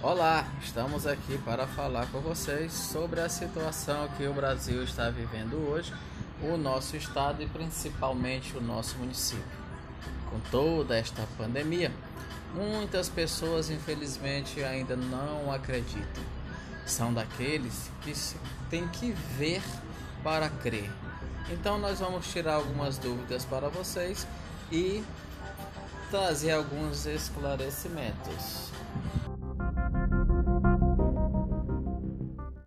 Olá, estamos aqui para falar com vocês sobre a situação que o Brasil está vivendo hoje, o nosso estado e principalmente o nosso município. Com toda esta pandemia, muitas pessoas infelizmente ainda não acreditam. São daqueles que têm que ver para crer. Então nós vamos tirar algumas dúvidas para vocês e trazer alguns esclarecimentos.